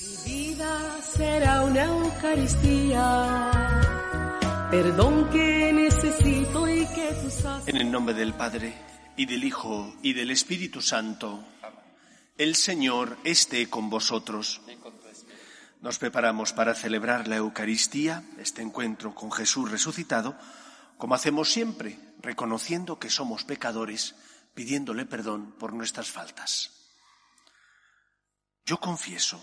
Mi vida será una Eucaristía, perdón que necesito y que tú sabes. En el nombre del Padre, y del Hijo, y del Espíritu Santo, el Señor esté con vosotros. Nos preparamos para celebrar la Eucaristía, este encuentro con Jesús resucitado, como hacemos siempre, reconociendo que somos pecadores, pidiéndole perdón por nuestras faltas. Yo confieso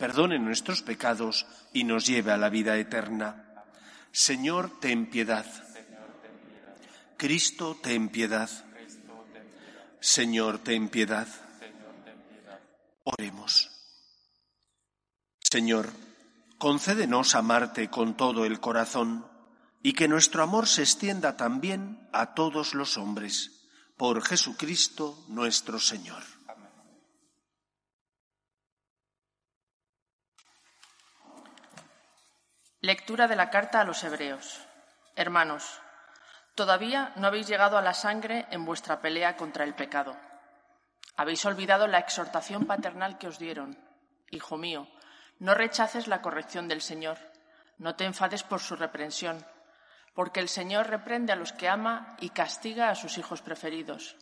perdone nuestros pecados y nos lleve a la vida eterna. Señor, ten piedad. Cristo, ten piedad. Señor, ten piedad. Oremos. Señor, concédenos amarte con todo el corazón y que nuestro amor se extienda también a todos los hombres. Por Jesucristo nuestro Señor. Lectura de la carta a los Hebreos. Hermanos, todavía no habéis llegado a la sangre en vuestra pelea contra el pecado. Habéis olvidado la exhortación paternal que os dieron. Hijo mío, no rechaces la corrección del Señor, no te enfades por su reprensión, porque el Señor reprende a los que ama y castiga a sus hijos preferidos.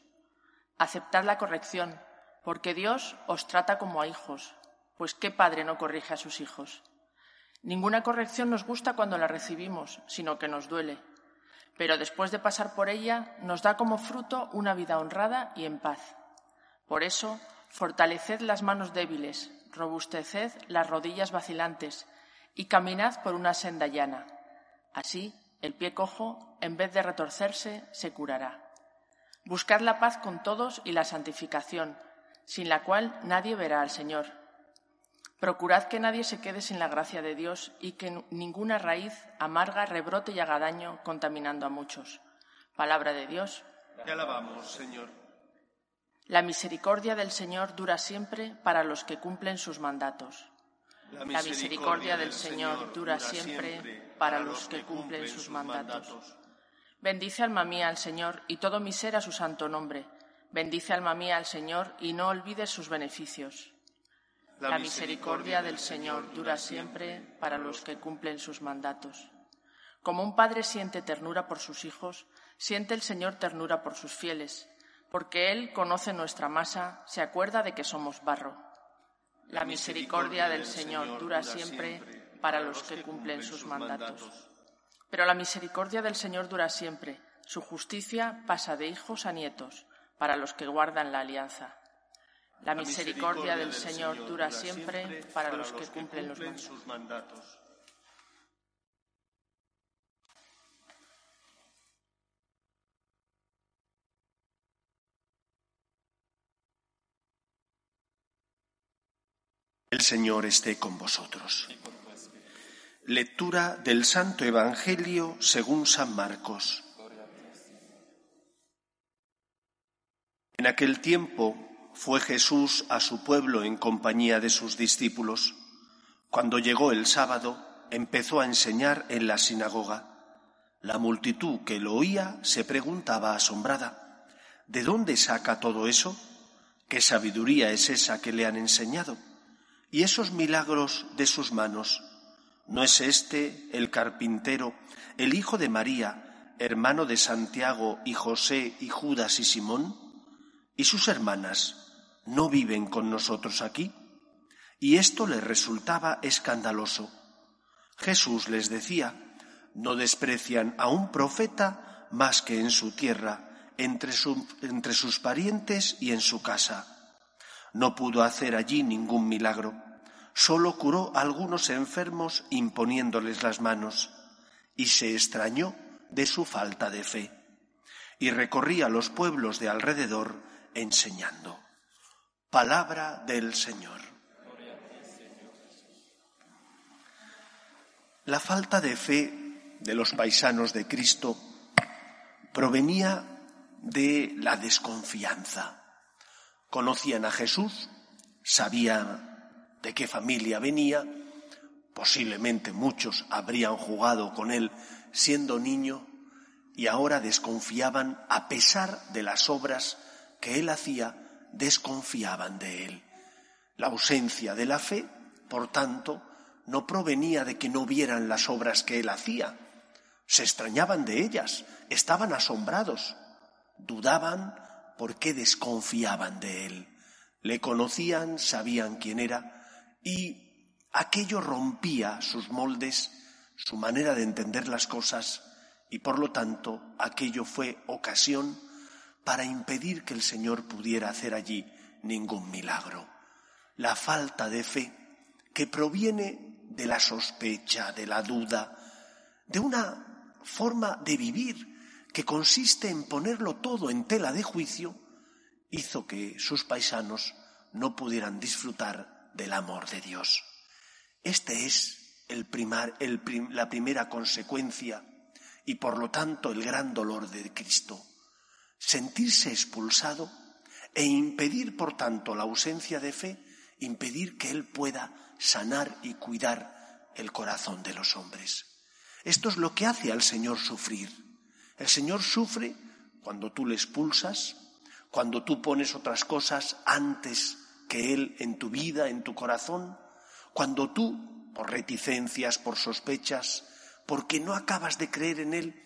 Aceptad la corrección, porque Dios os trata como a hijos, pues ¿qué padre no corrige a sus hijos? Ninguna corrección nos gusta cuando la recibimos, sino que nos duele. Pero después de pasar por ella, nos da como fruto una vida honrada y en paz. Por eso, fortaleced las manos débiles, robusteced las rodillas vacilantes y caminad por una senda llana. Así, el pie cojo, en vez de retorcerse, se curará. Buscad la paz con todos y la santificación, sin la cual nadie verá al Señor. Procurad que nadie se quede sin la gracia de Dios y que ninguna raíz amarga rebrote y haga daño contaminando a muchos. Palabra de Dios. Te alabamos, Señor. La misericordia del Señor dura siempre para los que cumplen sus mandatos. La misericordia del Señor dura siempre para los que cumplen sus mandatos. Bendice alma mía al Señor y todo mi ser a su santo nombre. Bendice alma mía al Señor y no olvides sus beneficios. La misericordia del Señor dura siempre para los que cumplen sus mandatos. Como un padre siente ternura por sus hijos, siente el Señor ternura por sus fieles, porque Él conoce nuestra masa, se acuerda de que somos barro. La misericordia del Señor dura siempre para los que cumplen sus mandatos. Pero la misericordia del Señor dura siempre, su justicia pasa de hijos a nietos, para los que guardan la alianza. La misericordia del Señor dura siempre para los que cumplen los mandatos. El Señor esté con vosotros. Lectura del Santo Evangelio según San Marcos. En aquel tiempo fue Jesús a su pueblo en compañía de sus discípulos. Cuando llegó el sábado, empezó a enseñar en la sinagoga. La multitud que lo oía se preguntaba asombrada, ¿de dónde saca todo eso? ¿Qué sabiduría es esa que le han enseñado? ¿Y esos milagros de sus manos? ¿No es este el carpintero, el hijo de María, hermano de Santiago y José y Judas y Simón? ¿Y sus hermanas no viven con nosotros aquí? Y esto les resultaba escandaloso. Jesús les decía, no desprecian a un profeta más que en su tierra, entre, sus parientes y en su casa. No pudo hacer allí ningún milagro, solo curó a algunos enfermos imponiéndoles las manos, y se extrañó de su falta de fe, y recorría los pueblos de alrededor enseñando. Palabra del Señor. La falta de fe de los paisanos de Cristo provenía de la desconfianza. Conocían a Jesús, sabían de qué familia venía, posiblemente muchos habrían jugado con él siendo niño y ahora desconfiaban a pesar de las obras que él hacía, desconfiaban de él. La ausencia de la fe, por tanto, no provenía de que no vieran las obras que él hacía. Se extrañaban de ellas, estaban asombrados, dudaban porque desconfiaban de él. Le conocían, sabían quién era y aquello rompía sus moldes, su manera de entender las cosas y por lo tanto aquello fue ocasión para impedir que el Señor pudiera hacer allí ningún milagro. La falta de fe que proviene de la sospecha, de la duda, de una forma de vivir que consiste en ponerlo todo en tela de juicio, hizo que sus paisanos no pudieran disfrutar del amor de Dios. Este es el la primera consecuencia y por lo tanto el gran dolor de Cristo. Sentirse expulsado e impedir, por tanto, la ausencia de fe, impedir que Él pueda sanar y cuidar el corazón de los hombres. Esto es lo que hace al Señor sufrir. El Señor sufre cuando tú le expulsas, cuando tú pones otras cosas antes que Él en tu vida, en tu corazón, cuando tú, por reticencias, por sospechas, porque no acabas de creer en Él,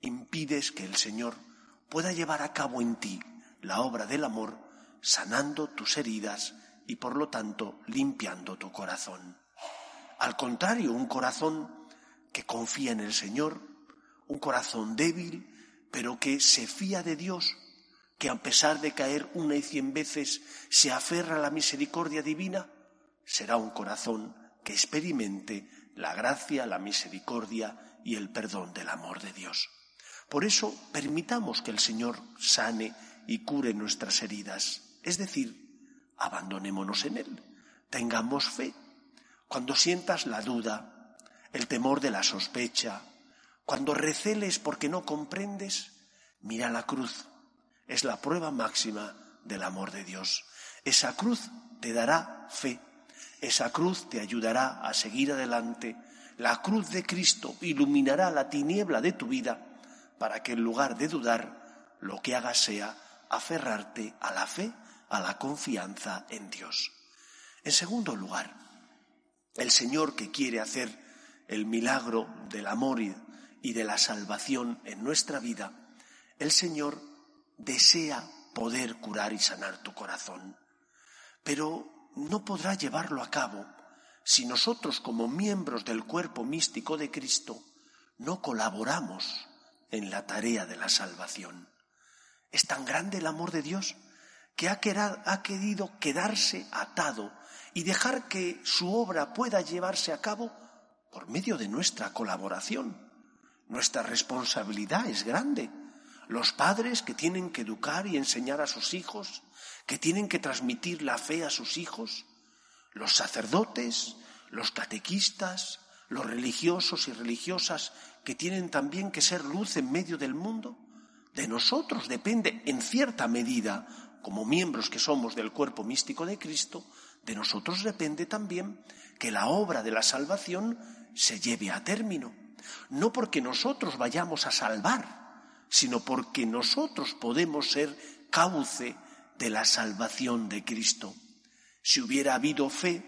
impides que el Señor pueda llevar a cabo en ti la obra del amor, sanando tus heridas y por lo tanto limpiando tu corazón. Al contrario, un corazón que confía en el Señor, un corazón débil, pero que se fía de Dios, que a pesar de caer una y cien veces se aferra a la misericordia divina, será un corazón que experimente la gracia, la misericordia y el perdón del amor de Dios. Por eso permitamos que el Señor sane y cure nuestras heridas, es decir, abandonémonos en Él, tengamos fe. Cuando sientas la duda, el temor de la sospecha, cuando receles porque no comprendes, mira la cruz. Es la prueba máxima del amor de Dios. Esa cruz te dará fe esa cruz te ayudará a seguir adelante. La cruz de Cristo iluminará la tiniebla de tu vida para que en lugar de dudar, lo que hagas sea aferrarte a la fe, a la confianza en Dios. En segundo lugar, el Señor que quiere hacer el milagro del amor y de la salvación en nuestra vida, el Señor desea poder curar y sanar tu corazón. Pero no podrá llevarlo a cabo si nosotros como miembros del cuerpo místico de Cristo no colaboramos en la tarea de la salvación. Es tan grande el amor de Dios que ha, querido quedarse atado y dejar que su obra pueda llevarse a cabo por medio de nuestra colaboración. Nuestra responsabilidad es grande. Los padres que tienen que educar y enseñar a sus hijos, que tienen que transmitir la fe a sus hijos, los sacerdotes, los catequistas, los religiosos y religiosas que tienen también que ser luz en medio del mundo. De nosotros depende, en cierta medida, como miembros que somos del cuerpo místico de Cristo, de nosotros depende también que la obra de la salvación se lleve a término. No porque nosotros vayamos a salvar, sino porque nosotros podemos ser cauce de la salvación de Cristo. Si hubiera habido fe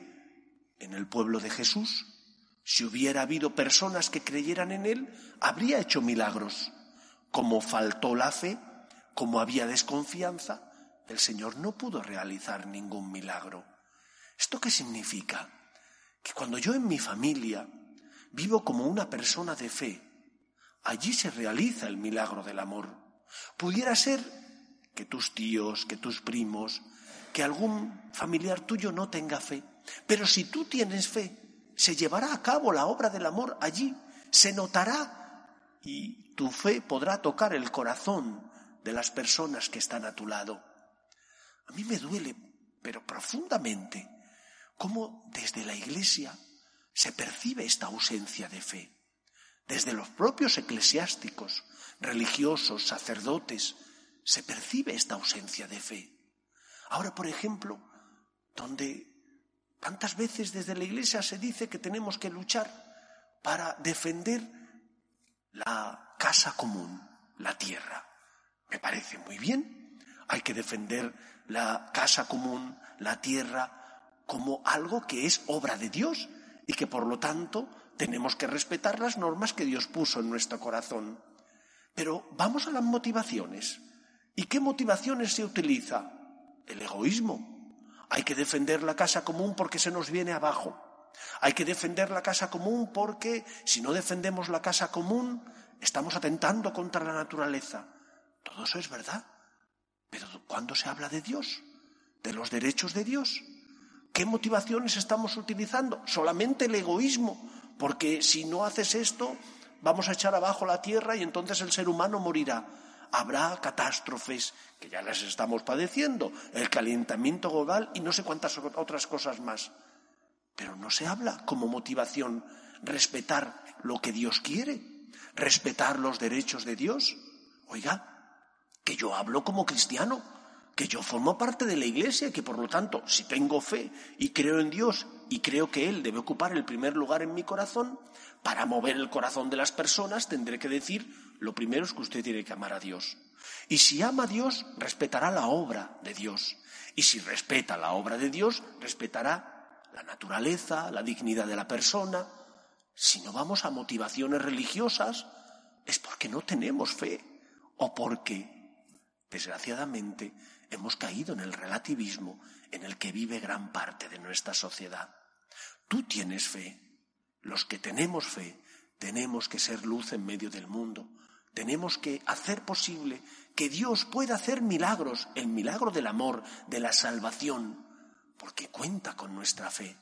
en el pueblo de Jesús, si hubiera habido personas que creyeran en Él, habría hecho milagros. Como faltó la fe, como había desconfianza, el Señor no pudo realizar ningún milagro. ¿Esto qué significa? Que cuando yo en mi familia vivo como una persona de fe, allí se realiza el milagro del amor. Pudiera ser que tus tíos, que tus primos, que algún familiar tuyo no tenga fe. Pero si tú tienes fe, se llevará a cabo la obra del amor allí, se notará y tu fe podrá tocar el corazón de las personas que están a tu lado. A mí me duele, pero profundamente, cómo desde la iglesia se percibe esta ausencia de fe. Desde los propios eclesiásticos, religiosos, sacerdotes, se percibe esta ausencia de fe. Ahora, por ejemplo, donde tantas veces desde la Iglesia se dice que tenemos que luchar para defender la casa común, la tierra. Me parece muy bien. Hay que defender la casa común, la tierra, como algo que es obra de Dios y que por lo tanto tenemos que respetar las normas que Dios puso en nuestro corazón. Pero vamos a las motivaciones. ¿Y qué motivaciones se utiliza? El egoísmo. Hay que defender la casa común porque se nos viene abajo. Hay que defender la casa común porque si no defendemos la casa común estamos atentando contra la naturaleza. Todo eso es verdad. Pero ¿cuándo se habla de Dios? ¿De los derechos de Dios? ¿Qué motivaciones estamos utilizando? Solamente el egoísmo, porque si no haces esto, vamos a echar abajo la tierra y entonces el ser humano morirá. Habrá catástrofes que ya las estamos padeciendo, el calentamiento global y no sé cuántas otras cosas más. Pero no se habla como motivación respetar lo que Dios quiere, respetar los derechos de Dios. Oiga, que yo hablo como cristiano, que yo formo parte de la Iglesia, que por lo tanto, si tengo fe y creo en Dios y creo que Él debe ocupar el primer lugar en mi corazón, para mover el corazón de las personas tendré que decir, lo primero es que usted tiene que amar a Dios. Y si ama a Dios, respetará la obra de Dios. Y si respeta la obra de Dios, respetará la naturaleza, la dignidad de la persona. Si no vamos a motivaciones religiosas, es porque no tenemos fe o porque Desgraciadamente, hemos caído en el relativismo en el que vive gran parte de nuestra sociedad. Tú tienes fe. Los que tenemos fe tenemos que ser luz en medio del mundo. Tenemos que hacer posible que Dios pueda hacer milagros, el milagro del amor, de la salvación, porque cuenta con nuestra fe,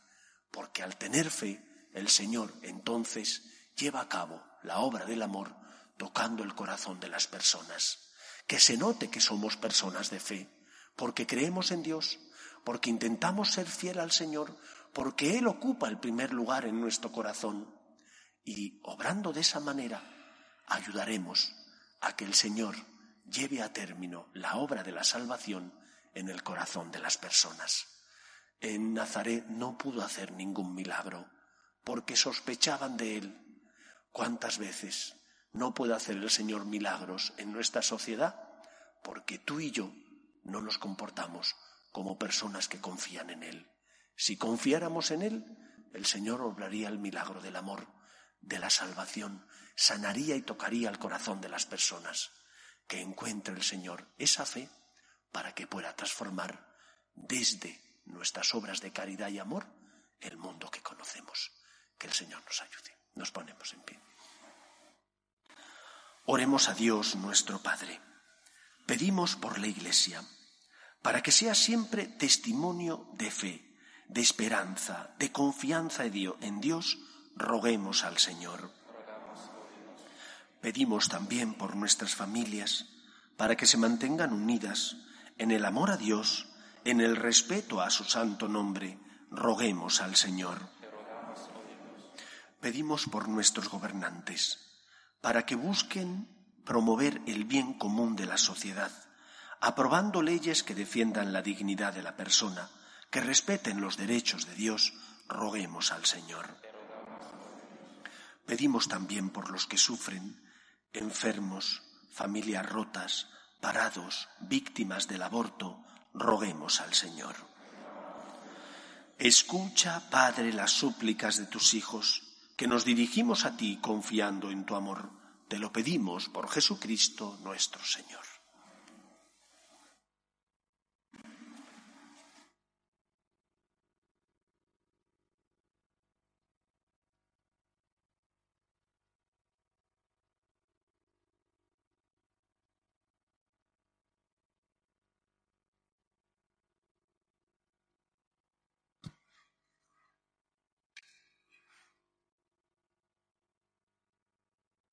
porque al tener fe, el Señor entonces lleva a cabo la obra del amor tocando el corazón de las personas que se note que somos personas de fe, porque creemos en Dios, porque intentamos ser fiel al Señor, porque Él ocupa el primer lugar en nuestro corazón. Y obrando de esa manera, ayudaremos a que el Señor lleve a término la obra de la salvación en el corazón de las personas. En Nazaret no pudo hacer ningún milagro, porque sospechaban de Él. ¿Cuántas veces no puede hacer el Señor milagros en nuestra sociedad porque tú y yo no nos comportamos como personas que confían en Él. Si confiáramos en Él, el Señor obraría el milagro del amor, de la salvación, sanaría y tocaría el corazón de las personas. Que encuentre el Señor esa fe para que pueda transformar desde nuestras obras de caridad y amor el mundo que conocemos. Que el Señor nos ayude. Nos ponemos en pie. Oremos a Dios nuestro Padre. Pedimos por la Iglesia, para que sea siempre testimonio de fe, de esperanza, de confianza en Dios, roguemos al Señor. Pedimos también por nuestras familias, para que se mantengan unidas en el amor a Dios, en el respeto a su santo nombre, roguemos al Señor. Pedimos por nuestros gobernantes, para que busquen promover el bien común de la sociedad, aprobando leyes que defiendan la dignidad de la persona, que respeten los derechos de Dios, roguemos al Señor. Pedimos también por los que sufren, enfermos, familias rotas, parados, víctimas del aborto, roguemos al Señor. Escucha, Padre, las súplicas de tus hijos que nos dirigimos a ti confiando en tu amor. Te lo pedimos por Jesucristo nuestro Señor.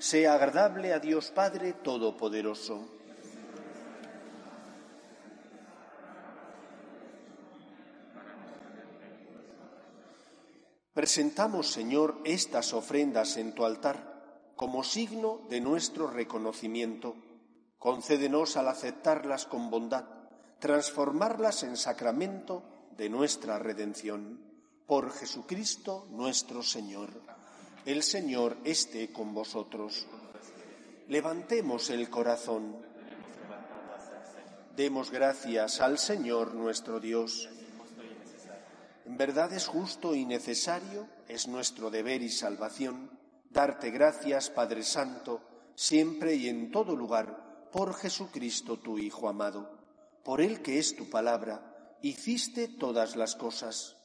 sea agradable a Dios Padre Todopoderoso. Presentamos, Señor, estas ofrendas en tu altar como signo de nuestro reconocimiento. Concédenos al aceptarlas con bondad, transformarlas en sacramento de nuestra redención. Por Jesucristo nuestro Señor. El Señor esté con vosotros. Levantemos el corazón. Demos gracias al Señor nuestro Dios. En verdad es justo y necesario, es nuestro deber y salvación, darte gracias, Padre Santo, siempre y en todo lugar, por Jesucristo tu Hijo amado, por el que es tu palabra, hiciste todas las cosas.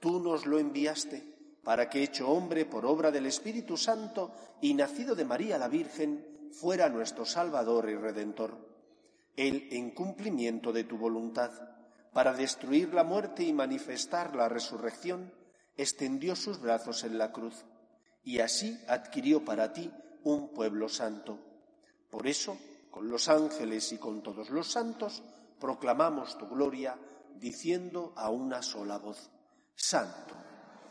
Tú nos lo enviaste para que, hecho hombre por obra del Espíritu Santo y nacido de María la Virgen, fuera nuestro Salvador y Redentor. Él, en cumplimiento de tu voluntad, para destruir la muerte y manifestar la resurrección, extendió sus brazos en la cruz, y así adquirió para ti un pueblo santo. Por eso, con los ángeles y con todos los santos, proclamamos tu gloria, diciendo a una sola voz, Santo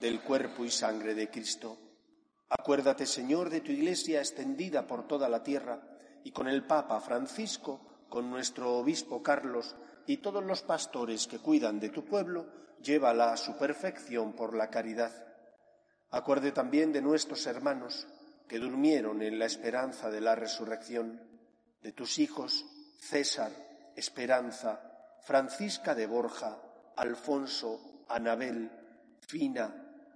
del cuerpo y sangre de Cristo. Acuérdate, Señor, de tu Iglesia extendida por toda la tierra y con el Papa Francisco, con nuestro Obispo Carlos y todos los pastores que cuidan de tu pueblo, llévala a su perfección por la caridad. Acuerde también de nuestros hermanos que durmieron en la esperanza de la resurrección, de tus hijos César, Esperanza, Francisca de Borja, Alfonso, Anabel, Fina,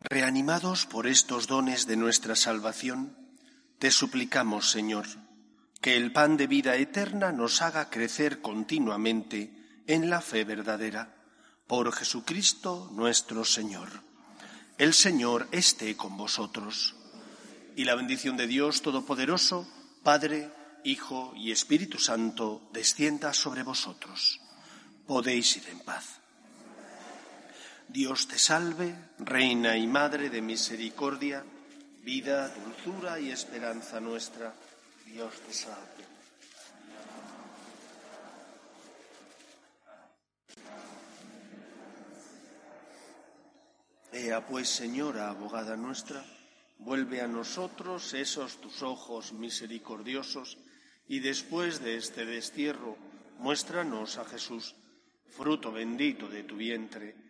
Reanimados por estos dones de nuestra salvación, te suplicamos, Señor, que el pan de vida eterna nos haga crecer continuamente en la fe verdadera. Por Jesucristo nuestro Señor. El Señor esté con vosotros. Y la bendición de Dios Todopoderoso, Padre, Hijo y Espíritu Santo, descienda sobre vosotros. Podéis ir en paz. Dios te salve, Reina y Madre de Misericordia, vida, dulzura y esperanza nuestra. Dios te salve. Ea pues, Señora, abogada nuestra, vuelve a nosotros esos tus ojos misericordiosos y después de este destierro, muéstranos a Jesús, fruto bendito de tu vientre